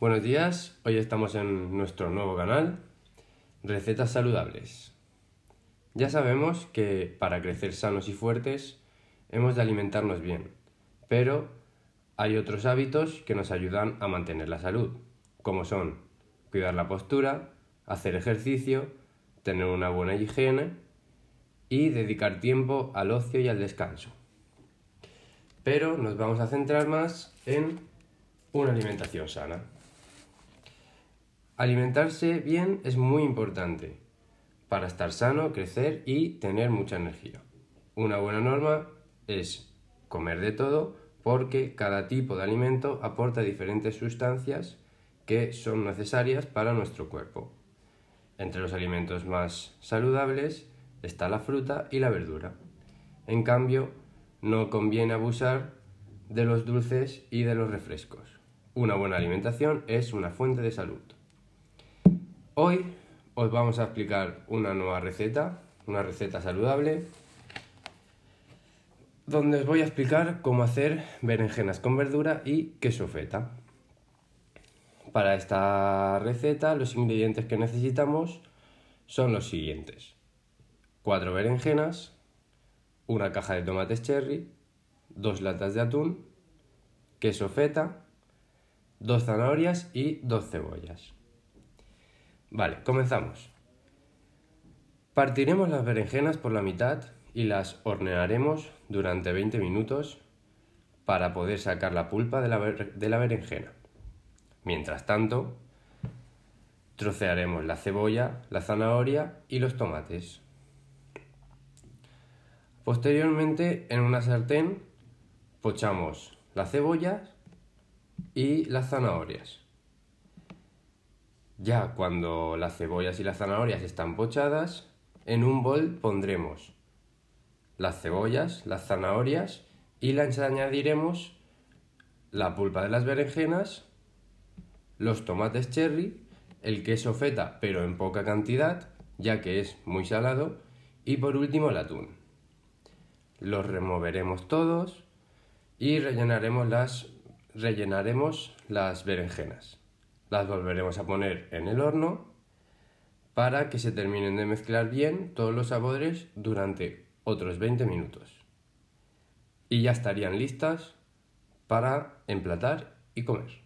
Buenos días, hoy estamos en nuestro nuevo canal, Recetas Saludables. Ya sabemos que para crecer sanos y fuertes hemos de alimentarnos bien, pero hay otros hábitos que nos ayudan a mantener la salud, como son cuidar la postura, hacer ejercicio, tener una buena higiene y dedicar tiempo al ocio y al descanso. Pero nos vamos a centrar más en una alimentación sana. Alimentarse bien es muy importante para estar sano, crecer y tener mucha energía. Una buena norma es comer de todo porque cada tipo de alimento aporta diferentes sustancias que son necesarias para nuestro cuerpo. Entre los alimentos más saludables está la fruta y la verdura. En cambio, no conviene abusar de los dulces y de los refrescos. Una buena alimentación es una fuente de salud. Hoy os vamos a explicar una nueva receta, una receta saludable, donde os voy a explicar cómo hacer berenjenas con verdura y queso feta. Para esta receta los ingredientes que necesitamos son los siguientes. 4 berenjenas, una caja de tomates cherry, dos latas de atún, queso feta, dos zanahorias y dos cebollas. Vale, comenzamos. Partiremos las berenjenas por la mitad y las hornearemos durante 20 minutos para poder sacar la pulpa de la, de la berenjena. Mientras tanto, trocearemos la cebolla, la zanahoria y los tomates. Posteriormente, en una sartén, pochamos las cebollas y las zanahorias. Ya cuando las cebollas y las zanahorias están pochadas, en un bol pondremos las cebollas, las zanahorias y les añadiremos la pulpa de las berenjenas, los tomates cherry, el queso feta pero en poca cantidad, ya que es muy salado, y por último el atún. Los removeremos todos y rellenaremos las, rellenaremos las berenjenas. Las volveremos a poner en el horno para que se terminen de mezclar bien todos los sabores durante otros 20 minutos. Y ya estarían listas para emplatar y comer.